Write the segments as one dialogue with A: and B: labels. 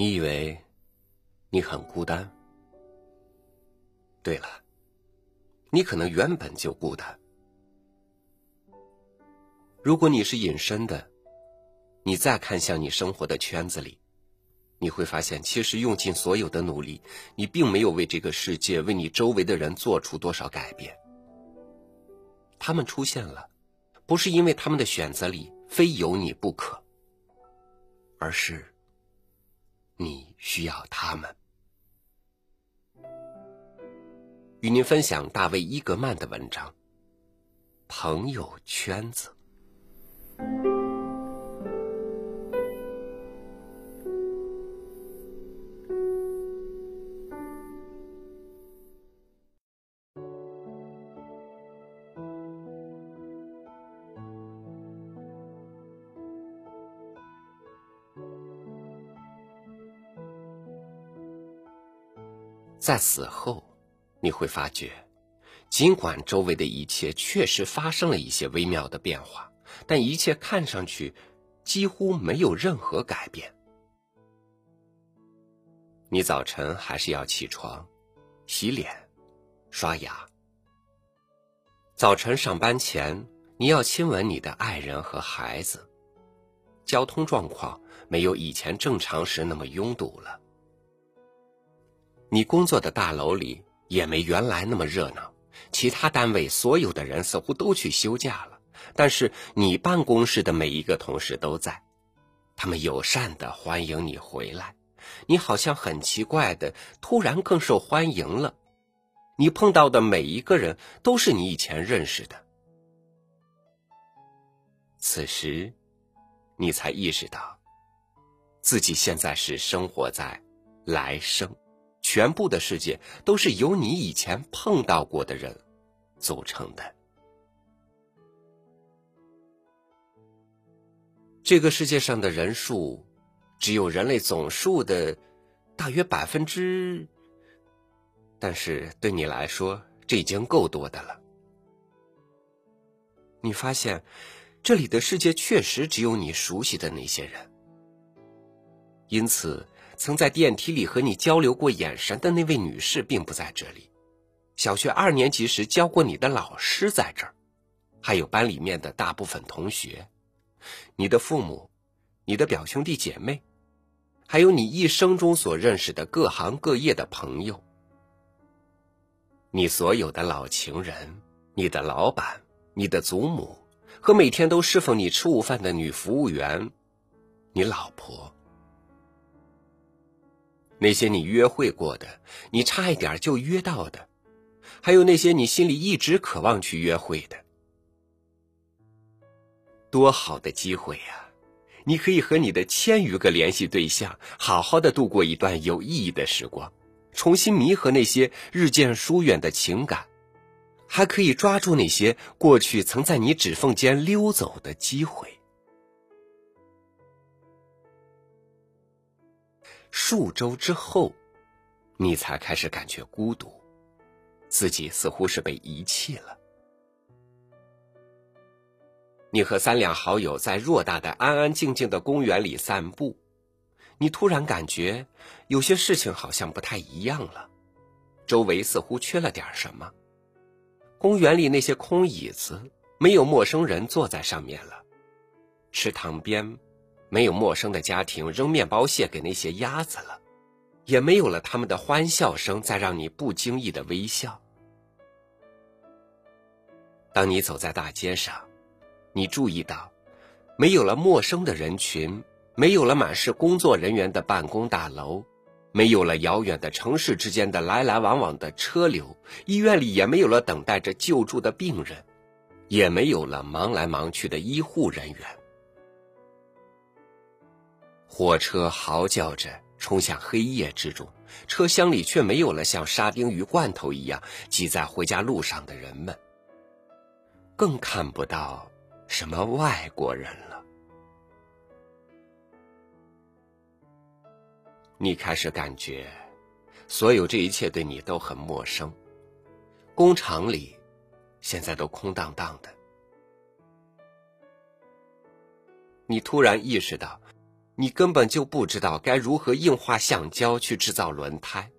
A: 你以为你很孤单？对了，你可能原本就孤单。如果你是隐身的，你再看向你生活的圈子里，你会发现，其实用尽所有的努力，你并没有为这个世界、为你周围的人做出多少改变。他们出现了，不是因为他们的选择里非有你不可，而是你需要他们。与您分享大卫·伊格曼的文章《朋友圈子》。在死后，你会发觉，尽管周围的一切确实发生了一些微妙的变化，但一切看上去几乎没有任何改变。你早晨还是要起床、洗脸、刷牙。早晨上班前，你要亲吻你的爱人和孩子。交通状况没有以前正常时那么拥堵了。你工作的大楼里也没原来那么热闹，其他单位所有的人似乎都去休假了，但是你办公室的每一个同事都在，他们友善的欢迎你回来，你好像很奇怪的突然更受欢迎了，你碰到的每一个人都是你以前认识的，此时，你才意识到，自己现在是生活在来生。全部的世界都是由你以前碰到过的人组成的。这个世界上的人数只有人类总数的大约百分之，但是对你来说，这已经够多的了。你发现，这里的世界确实只有你熟悉的那些人，因此。曾在电梯里和你交流过眼神的那位女士并不在这里，小学二年级时教过你的老师在这儿，还有班里面的大部分同学，你的父母，你的表兄弟姐妹，还有你一生中所认识的各行各业的朋友，你所有的老情人，你的老板，你的祖母，和每天都侍奉你吃午饭的女服务员，你老婆。那些你约会过的，你差一点就约到的，还有那些你心里一直渴望去约会的，多好的机会呀！你可以和你的千余个联系对象好好的度过一段有意义的时光，重新弥合那些日渐疏远的情感，还可以抓住那些过去曾在你指缝间溜走的机会。数周之后，你才开始感觉孤独，自己似乎是被遗弃了。你和三两好友在偌大的安安静静的公园里散步，你突然感觉有些事情好像不太一样了，周围似乎缺了点什么。公园里那些空椅子没有陌生人坐在上面了，池塘边。没有陌生的家庭扔面包屑给那些鸭子了，也没有了他们的欢笑声在让你不经意的微笑。当你走在大街上，你注意到，没有了陌生的人群，没有了满是工作人员的办公大楼，没有了遥远的城市之间的来来往往的车流，医院里也没有了等待着救助的病人，也没有了忙来忙去的医护人员。火车嚎叫着冲向黑夜之中，车厢里却没有了像沙丁鱼罐头一样挤在回家路上的人们，更看不到什么外国人了。你开始感觉，所有这一切对你都很陌生。工厂里，现在都空荡荡的。你突然意识到。你根本就不知道该如何硬化橡胶去制造轮胎，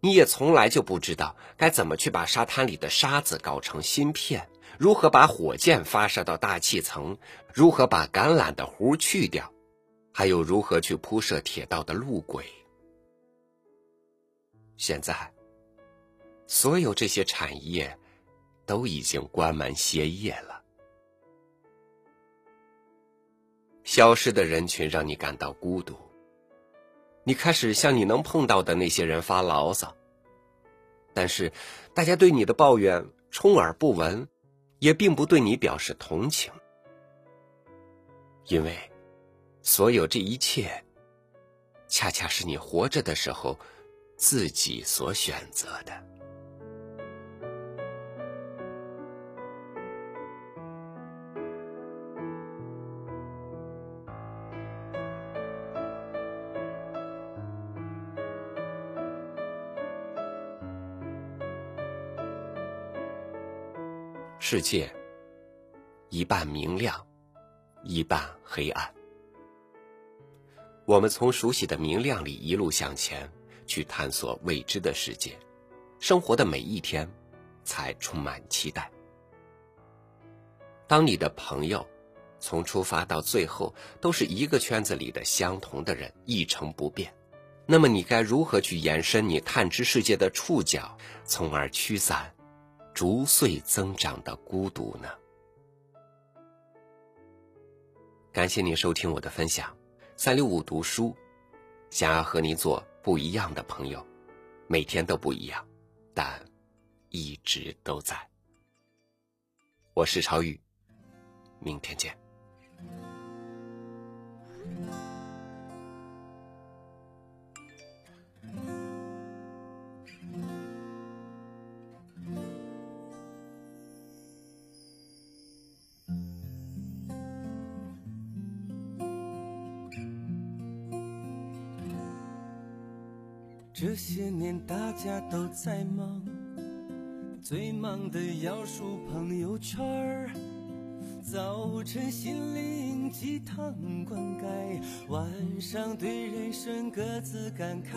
A: 你也从来就不知道该怎么去把沙滩里的沙子搞成芯片，如何把火箭发射到大气层，如何把橄榄的核去掉，还有如何去铺设铁道的路轨。现在，所有这些产业都已经关门歇业了。消失的人群让你感到孤独，你开始向你能碰到的那些人发牢骚，但是大家对你的抱怨充耳不闻，也并不对你表示同情，因为所有这一切，恰恰是你活着的时候自己所选择的。世界一半明亮，一半黑暗。我们从熟悉的明亮里一路向前，去探索未知的世界。生活的每一天，才充满期待。当你的朋友从出发到最后都是一个圈子里的相同的人，一成不变，那么你该如何去延伸你探知世界的触角，从而驱散？逐岁增长的孤独呢？感谢您收听我的分享，三六五读书，想要和您做不一样的朋友，每天都不一样，但一直都在。我是超宇，明天见。
B: 这些年大家都在忙，最忙的要数朋友圈儿。早晨心灵鸡汤灌溉，晚上对人生各自感慨。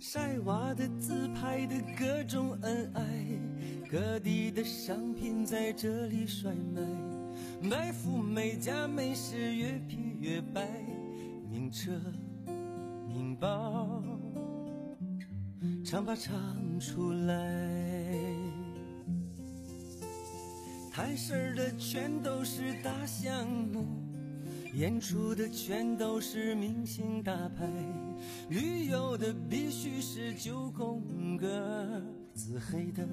B: 晒娃的、自拍的各种恩爱，各地的商品在这里甩卖，卖富美家美食越品越白，名车。唱吧唱出来。谈事儿的全都是大项目，演出的全都是明星大牌，旅游的必须是九宫格，自黑的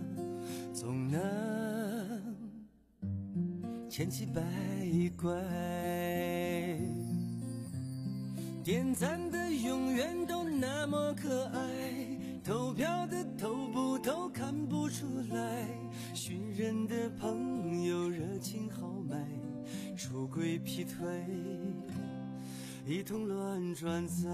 B: 总能千奇百怪。点赞的永远都那么可爱，投票的投不投看不出来，寻人的朋友热情豪迈，出轨劈腿一通乱转载。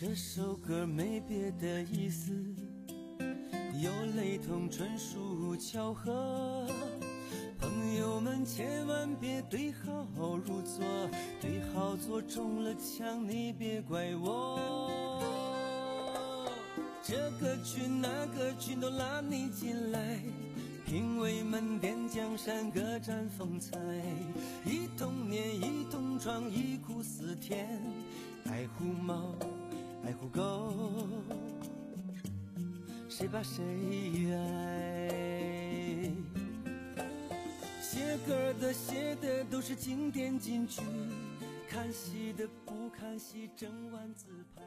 B: 这首歌没别的意思，有雷同，纯属巧合。朋友们千万别对号入座，对号坐中了枪，你别怪我。这个群那个群都拉你进来，评委们点江山各展风采，一同年一同闯，忆苦思甜，爱护猫。爱护狗，谁把谁爱？写歌的写的都是经典金曲，看戏的不看戏，整晚自拍，